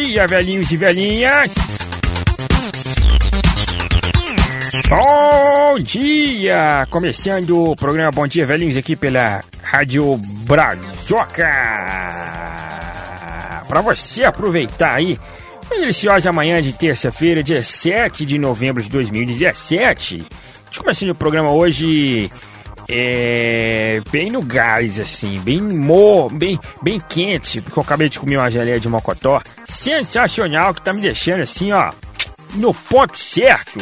dia, velhinhos e velhinhas! Bom dia! Começando o programa Bom Dia Velhinhos aqui pela Rádio Brazoca! Para você aproveitar aí uma deliciosa manhã de terça-feira, dia 7 de novembro de 2017. A gente começando o programa hoje é, bem no gás, assim, bem mo, bem, bem quente, porque eu acabei de comer uma geleia de mocotó sensacional que tá me deixando assim, ó, no ponto certo.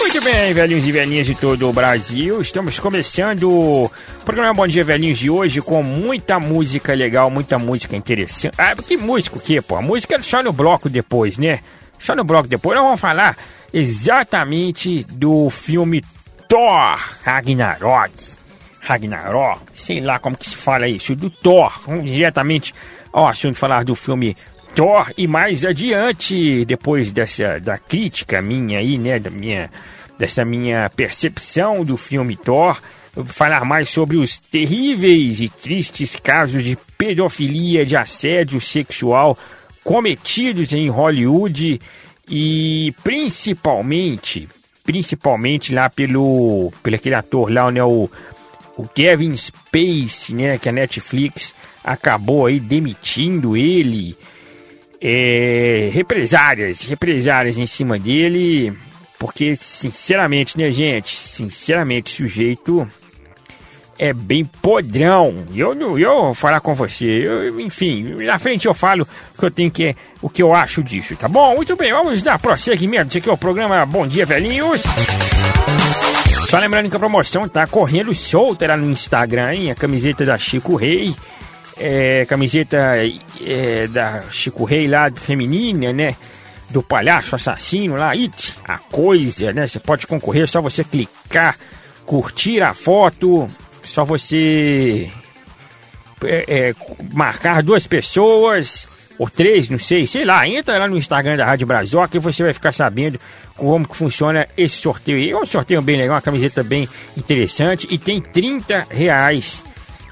Muito bem, velhinhos e velhinhas de todo o Brasil. Estamos começando o programa Bom Dia Velhinhos de hoje com muita música legal, muita música interessante. Ah, que música o quê, pô? A música é só no bloco depois, né? Só no bloco depois. Nós vamos falar exatamente do filme Thor Ragnarok. Ragnarok, sei lá como que se fala isso, do Thor. Vamos diretamente ao assunto falar do filme Thor e mais adiante, depois dessa da crítica minha aí, né, da minha dessa minha percepção do filme Thor, falar mais sobre os terríveis e tristes casos de pedofilia, de assédio sexual cometidos em Hollywood e principalmente, principalmente lá pelo, pelo aquele ator lá, né, o, o Kevin Space, né, que a Netflix acabou aí demitindo ele, é, represárias, represárias em cima dele, porque sinceramente, né, gente, sinceramente, sujeito é bem podrão. Eu, eu vou falar com você. Eu, enfim, na frente eu falo o que eu tenho que o que eu acho disso, tá bom? Muito bem, vamos dar prosseguimento. Esse aqui é o programa Bom Dia Velhinhos. Só lembrando que a promoção tá correndo solta lá no Instagram, hein? A camiseta da Chico Rei. É, camiseta é, da Chico Rei lá, feminina, né? Do palhaço assassino lá, It, a coisa, né? Você pode concorrer, é só você clicar, curtir a foto, só você é, é, marcar duas pessoas, ou três, não sei, sei lá, entra lá no Instagram da Rádio Brazoca e você vai ficar sabendo como que funciona esse sorteio. É um sorteio bem legal, uma camiseta bem interessante e tem 30 reais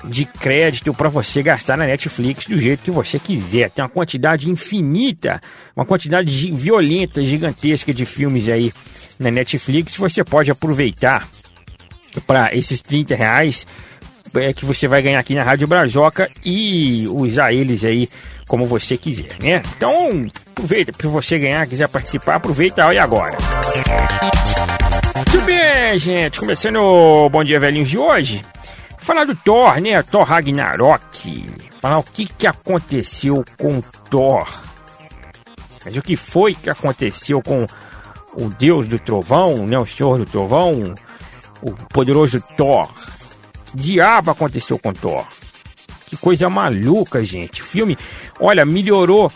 de crédito para você gastar na Netflix do jeito que você quiser. Tem uma quantidade infinita, uma quantidade violenta, gigantesca de filmes aí na Netflix. Você pode aproveitar para esses 30 reais é, que você vai ganhar aqui na Rádio Brazoca e usar eles aí como você quiser, né? Então, aproveita para você ganhar, quiser participar, aproveita olha agora. Muito bem, gente, começando o Bom Dia Velhinhos de hoje. Falar do Thor, né? Thor Ragnarok. Falar o que, que aconteceu com Thor. Mas o que foi que aconteceu com o Deus do Trovão, né? O Senhor do Trovão, o poderoso Thor. Diabo aconteceu com Thor? Que coisa maluca, gente. O filme, olha, melhorou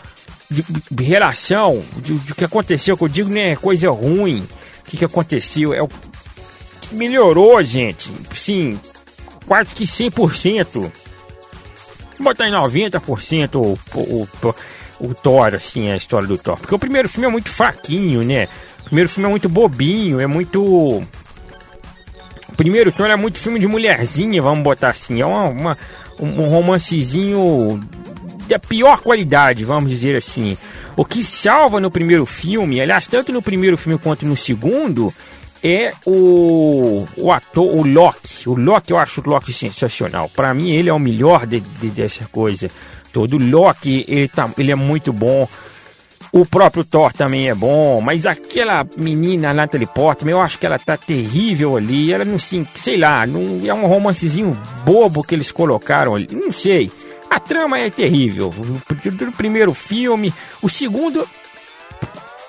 de, de relação do que aconteceu, que eu digo, né? Coisa ruim. O que, que aconteceu? É o melhorou, gente. Sim, quase que 100%. Vou botar em 90% o, o, o, o Thor, assim, a história do Thor. Porque o primeiro filme é muito fraquinho, né? O primeiro filme é muito bobinho, é muito primeiro Thor é muito filme de mulherzinha, vamos botar assim. É uma, uma, um romancezinho da pior qualidade, vamos dizer assim. O que salva no primeiro filme, aliás, tanto no primeiro filme quanto no segundo, é o, o ator, o Loki. O Loki, eu acho o Loki sensacional. Para mim, ele é o melhor de, de, dessa coisa. Todo o Loki, ele, tá, ele é muito bom. O próprio Thor também é bom, mas aquela menina Natalie Portman, eu acho que ela tá terrível ali. Ela não se, sei lá, não é um romancezinho bobo que eles colocaram ali, não sei. A trama é terrível. O primeiro filme, o segundo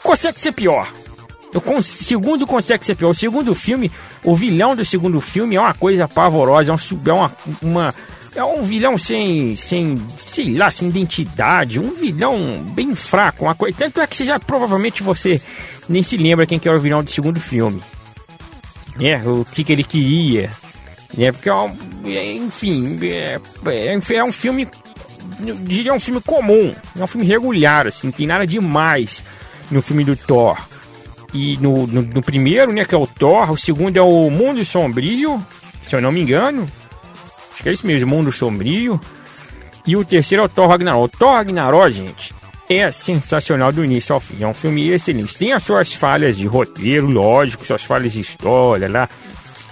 consegue ser pior. O segundo consegue ser pior. O segundo filme, o vilão do segundo filme é uma coisa pavorosa, é, um, é uma, uma é um vilão sem, sem, sei lá, sem identidade, um vilão bem fraco, uma coisa. Tanto é que você já provavelmente você nem se lembra quem que era o vilão do segundo filme. Né? O que, que ele queria. Né? Porque é um, é, enfim, é, é, é um filme. Diria um filme comum, é um filme regular, assim, não tem nada demais no filme do Thor. E no, no, no primeiro, né, que é o Thor, o segundo é o Mundo Sombrio, se eu não me engano, que é isso mesmo, Mundo Sombrio. E o terceiro é o Thor Ragnarok. O Thor Ragnarok, gente, é sensacional do início ao fim. É um filme excelente. Tem as suas falhas de roteiro, lógico, suas falhas de história lá.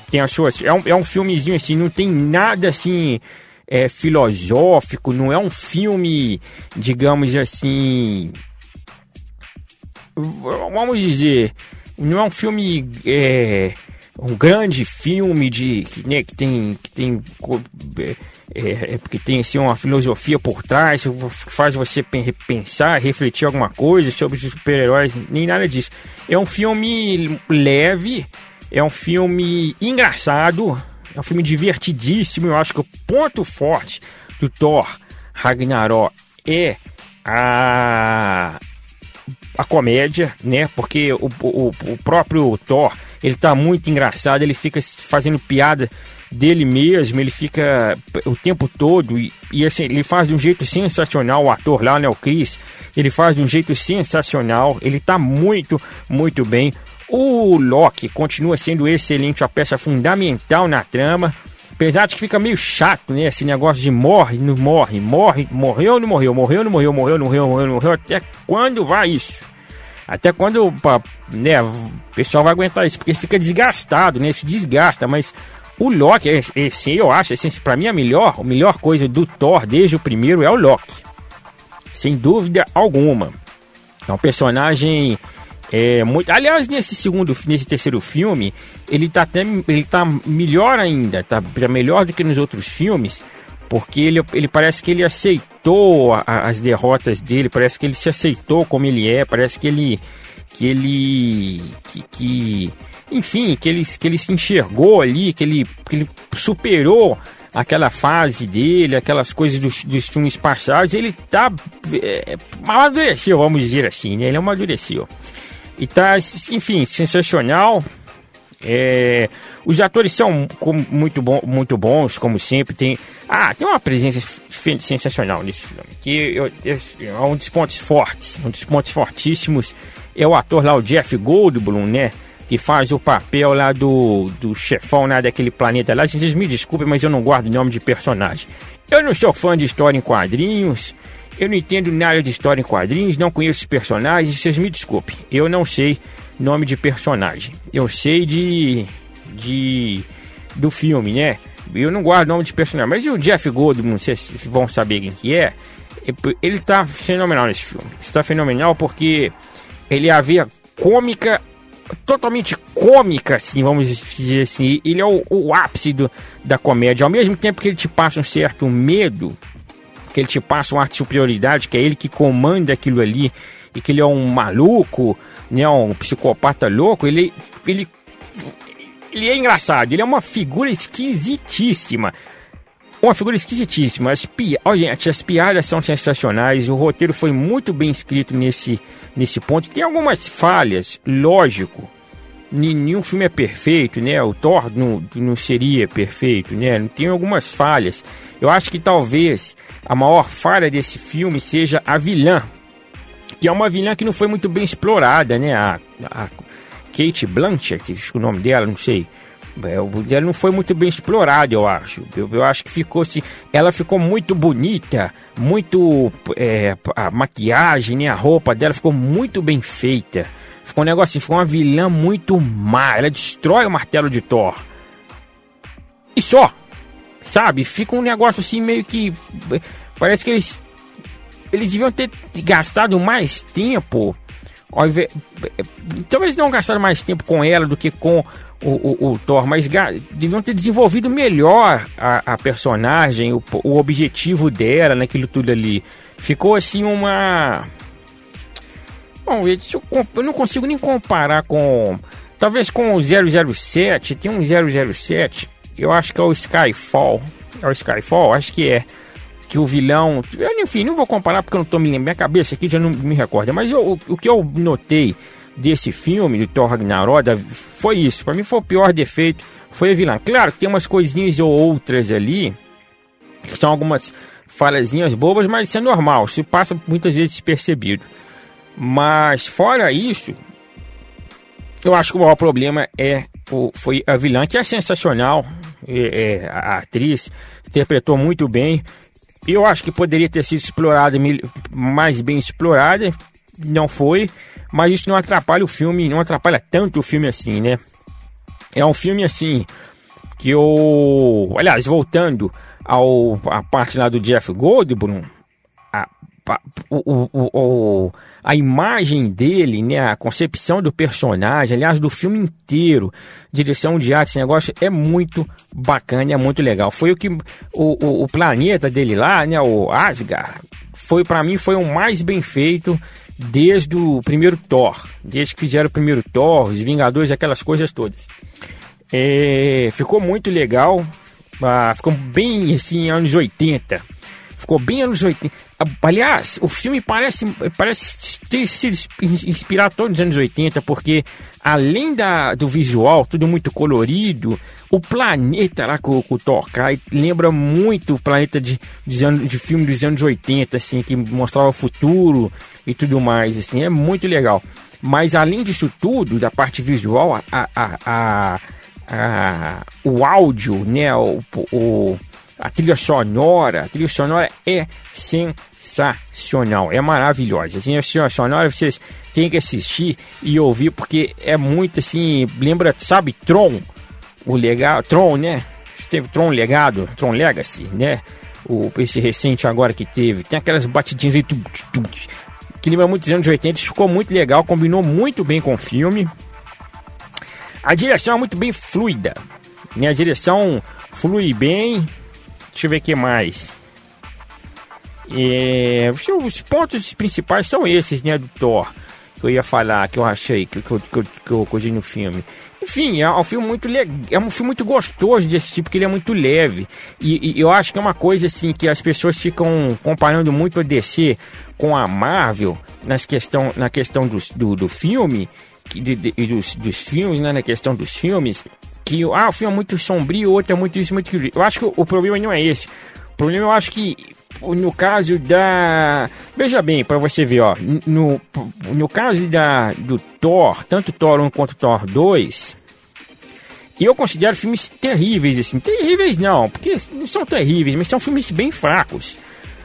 Tem as suas. É um, é um filmezinho assim, não tem nada assim. É, filosófico, não é um filme, digamos assim. Vamos dizer, não é um filme. É, um grande filme de né, que tem que tem é, é, porque tem assim, uma filosofia por trás, faz você pensar, refletir alguma coisa sobre os super-heróis, nem nada disso. É um filme leve, é um filme engraçado, é um filme divertidíssimo. Eu acho que o ponto forte do Thor Ragnarok é a a comédia, né? Porque o, o, o próprio Thor, ele tá muito engraçado, ele fica fazendo piada dele mesmo, ele fica o tempo todo e, e, assim, ele faz de um jeito sensacional, o ator lá, né, o Chris, ele faz de um jeito sensacional, ele tá muito, muito bem. O Loki continua sendo excelente, a peça fundamental na trama. Apesar de que fica meio chato, né? Esse negócio de morre, não morre, morre, morreu, não morreu, morreu, não morreu, morreu, não morreu, morreu, não morreu. Até quando vai isso? Até quando né, o pessoal vai aguentar isso? Porque fica desgastado, né? Isso desgasta, mas o Loki, esse eu acho, esse, pra mim a melhor, a melhor coisa do Thor desde o primeiro é o Loki. Sem dúvida alguma. É um personagem é, muito. Aliás, nesse segundo, nesse terceiro filme, ele tá até ele tá melhor ainda, tá melhor do que nos outros filmes, porque ele, ele parece que ele aceitou a, as derrotas dele, parece que ele se aceitou como ele é, parece que ele que ele que, que enfim, que ele, que ele se enxergou ali, que ele, que ele superou aquela fase dele, aquelas coisas dos, dos filmes passados, ele tá. É, amadureceu, vamos dizer assim, né? Ele amadureceu. E tá, enfim, sensacional. É, os atores são muito, bom, muito bons, como sempre. Tem, ah, tem uma presença sensacional nesse filme. Que eu, é um dos pontos fortes, um dos pontos fortíssimos é o ator lá, o Jeff Goldblum, né? que faz o papel lá do, do chefão lá daquele planeta lá. Vocês me desculpem, mas eu não guardo nome de personagem. Eu não sou fã de história em quadrinhos, eu não entendo nada de história em quadrinhos, não conheço personagens, vocês me desculpem. Eu não sei nome de personagem. Eu sei de. de. do filme, né? Eu não guardo nome de personagem. Mas o Jeff Goldblum, vocês vão saber quem que é. Ele tá fenomenal nesse filme. Está fenomenal porque ele é a veia cômica totalmente cômica, assim, vamos dizer assim. Ele é o, o ápice do, da comédia. Ao mesmo tempo que ele te passa um certo medo, que ele te passa um ar de superioridade, que é ele que comanda aquilo ali, e que ele é um maluco, né, um psicopata louco, ele, ele, ele é engraçado, ele é uma figura esquisitíssima. Uma figura esquisitíssima. As pi... oh, gente, as piadas são sensacionais. O roteiro foi muito bem escrito nesse, nesse ponto. Tem algumas falhas, lógico. Nenhum filme é perfeito, né? O Thor não, não seria perfeito, né? Tem algumas falhas. Eu acho que talvez a maior falha desse filme seja a vilã. Que é uma vilã que não foi muito bem explorada, né? A, a Kate Blanchett, o nome dela, não sei é, o dela não foi muito bem explorado, eu acho. Eu, eu acho que ficou assim. Ela ficou muito bonita, muito. É, a maquiagem, né, a roupa dela ficou muito bem feita. Ficou um negócio assim, ficou uma vilã muito má. Ela destrói o martelo de Thor. E só. Sabe? Fica um negócio assim meio que. Parece que eles. Eles deviam ter gastado mais tempo. Talvez não gastaram mais tempo com ela do que com o, o, o Thor, mas deviam ter desenvolvido melhor a, a personagem, o, o, objetivo dela naquilo tudo ali. Ficou assim uma. Bom, eu, não consigo nem comparar com. Talvez com o 007, tem um 007, eu acho que é o Skyfall. É o Skyfall? Acho que é. Que o vilão. Enfim, não vou comparar porque eu não tô me lembrando. Minha cabeça aqui já não me recorda. Mas eu, o, o que eu notei desse filme, do Thor Ragnarok, foi isso. Para mim foi o pior defeito, foi a vilã. Claro que tem umas coisinhas ou outras ali, que são algumas falhazinhas bobas, mas isso é normal, isso passa muitas vezes despercebido. Mas fora isso, eu acho que o maior problema é o, foi a vilã, que é sensacional, é, é, a atriz interpretou muito bem. Eu acho que poderia ter sido explorada, mais bem explorada, não foi, mas isso não atrapalha o filme, não atrapalha tanto o filme assim, né? É um filme assim que eu, aliás, voltando ao a parte lá do Jeff Goldblum, a, a, o, o, o, a imagem dele, né, a concepção do personagem, aliás, do filme inteiro, direção de arte, esse negócio é muito bacana, é muito legal. Foi o que o, o, o planeta dele lá, né, o Asgard, foi para mim foi o mais bem feito desde o primeiro Thor, desde que fizeram o primeiro Thor, os Vingadores, aquelas coisas todas. É, ficou muito legal, ah, ficou bem assim, anos 80. Ficou bem anos 80. Aliás, o filme parece, parece ter sido inspirado todos os anos 80, porque além da, do visual, tudo muito colorido, o planeta lá com, com o Tokai lembra muito o planeta de, de, de filme dos anos 80, assim, que mostrava o futuro e tudo mais, assim, é muito legal. Mas além disso tudo, da parte visual, a, a, a, a o áudio, né, o, o a trilha sonora, a trilha sonora é sensacional, é maravilhosa. Assim, a trilha sonora vocês têm que assistir e ouvir porque é muito assim, lembra, sabe, Tron, o legal, Tron, né? Teve Tron Legado, Tron Legacy, né? O esse recente agora que teve, tem aquelas batidinhas aí, tum, tum, que lembra muito dos anos 80, ficou muito legal, combinou muito bem com o filme. A direção é muito bem fluida, né? A direção flui bem, Deixa eu ver o que mais. É, os pontos principais são esses, né, do Thor. Que eu ia falar, que eu achei, que, que, que, que eu cozinhei no filme. Enfim, é um filme muito legal, é um filme muito gostoso de assistir, porque ele é muito leve. E, e, eu acho que é uma coisa assim que as pessoas ficam comparando muito a DC com a Marvel nas questão, na questão do, do, do filme, de, dos, dos filmes, né, na questão dos filmes que ah, o filme é muito sombrio, outro é muito isso, muito aquilo. Eu acho que o problema não é esse. O problema eu acho que no caso da. Veja bem, para você ver, ó. No, no caso da, do Thor, tanto Thor 1 quanto Thor 2, eu considero filmes terríveis, assim. Terríveis não, porque não são terríveis, mas são filmes bem fracos.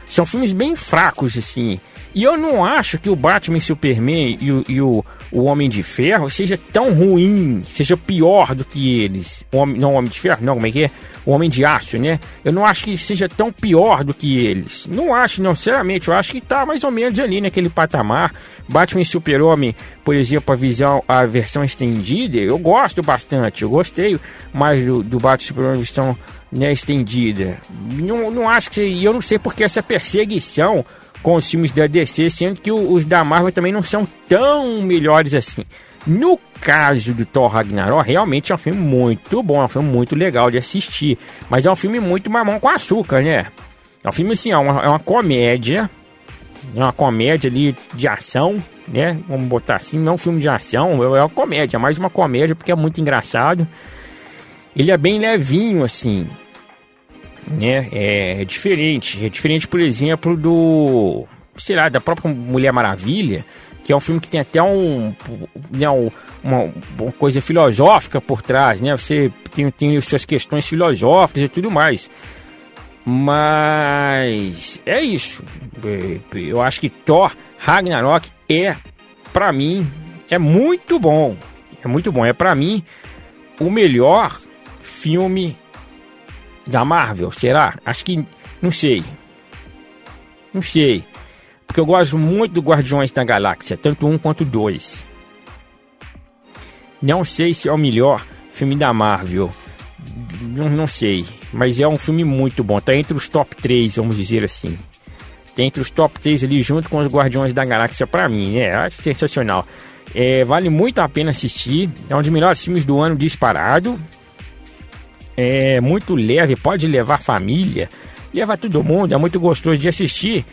São filmes bem fracos, assim. E eu não acho que o Batman e Superman e o, e o, o Homem de Ferro seja tão ruim, seja pior do que eles. O homem, não o Homem de Ferro, não, como é que é? O Homem de Aço, né? Eu não acho que seja tão pior do que eles. Não acho, não, sinceramente. Eu acho que tá mais ou menos ali naquele patamar. Batman e Super-Homem, por exemplo, a visão, a versão estendida, eu gosto bastante. Eu gostei mais do, do Batman e Super-Homem versão né, estendida. Não, não acho que... E eu não sei porque essa perseguição com os filmes da DC, sendo que os da Marvel também não são tão melhores assim. No caso do Thor Ragnarok, realmente é um filme muito bom, é um filme muito legal de assistir, mas é um filme muito mamão com açúcar, né? É um filme assim, é uma, é uma comédia, é uma comédia ali de ação, né? Vamos botar assim, não é um filme de ação, é uma comédia, é mais uma comédia porque é muito engraçado. Ele é bem levinho, assim né? É, é diferente. É diferente, por exemplo, do. sei lá, da própria Mulher Maravilha, que é um filme que tem até um. Né, uma, uma coisa filosófica por trás, né? Você tem, tem suas questões filosóficas e tudo mais. Mas é isso. É, eu acho que Thor Ragnarok é, para mim, é muito bom. É muito bom. É para mim o melhor filme da Marvel, será? Acho que. Não sei. Não sei. Porque eu gosto muito do Guardiões da Galáxia, tanto um quanto dois. Não sei se é o melhor filme da Marvel. Não, não sei. Mas é um filme muito bom. Tá entre os top 3, vamos dizer assim. Tá entre os top 3 ali, junto com os Guardiões da Galáxia, pra mim, né? Acho sensacional. É, vale muito a pena assistir. É um dos melhores filmes do ano disparado é muito leve, pode levar família, leva todo mundo, é muito gostoso de assistir.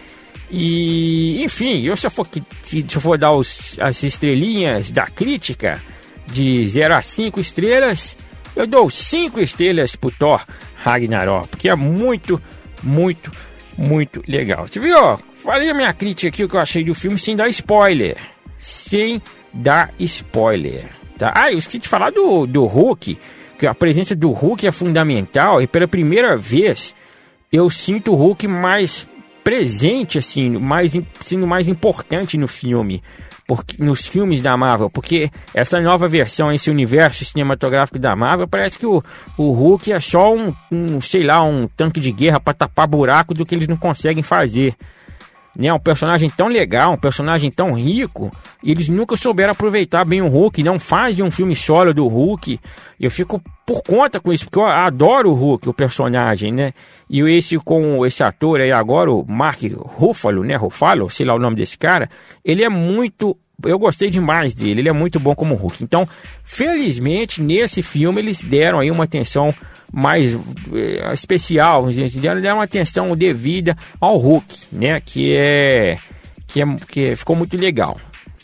E, enfim, eu se eu for, se eu for dar os, as estrelinhas da crítica, de 0 a 5 estrelas, eu dou 5 estrelas pro Thor Ragnarok, porque é muito, muito, muito legal. Você viu? Falei a minha crítica aqui, o que eu achei do filme, sem dar spoiler. Sem dar spoiler. Tá? Ah, eu esqueci de falar do, do Hulk que a presença do Hulk é fundamental e pela primeira vez eu sinto o Hulk mais presente, assim, mais, sendo mais importante no filme porque, nos filmes da Marvel, porque essa nova versão, esse universo cinematográfico da Marvel, parece que o, o Hulk é só um, um sei lá, um tanque de guerra para tapar buraco do que eles não conseguem fazer. Né, um personagem tão legal, um personagem tão rico, eles nunca souberam aproveitar bem o Hulk, não fazem um filme solo do Hulk. Eu fico por conta com isso, porque eu adoro o Hulk, o personagem, né? E esse com esse ator aí agora, o Mark Ruffalo, né? Ruffalo, sei lá o nome desse cara, ele é muito eu gostei demais dele, ele é muito bom como Hulk. Então, felizmente, nesse filme eles deram aí uma atenção mais eh, especial, gente, deram, deram uma atenção devida ao Hulk, né? Que é, que é que ficou muito legal,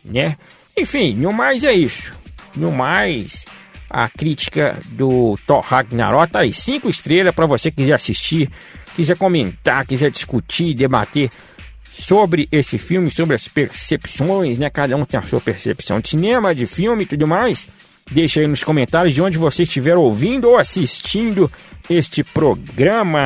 né? Enfim, no mais é isso. No mais, a crítica do Thor Ragnarok tá aí, cinco estrelas para você que quiser assistir, quiser comentar, quiser discutir, debater sobre esse filme, sobre as percepções, né? Cada um tem a sua percepção de cinema, de filme e tudo mais. Deixa aí nos comentários de onde você estiver ouvindo ou assistindo este programa.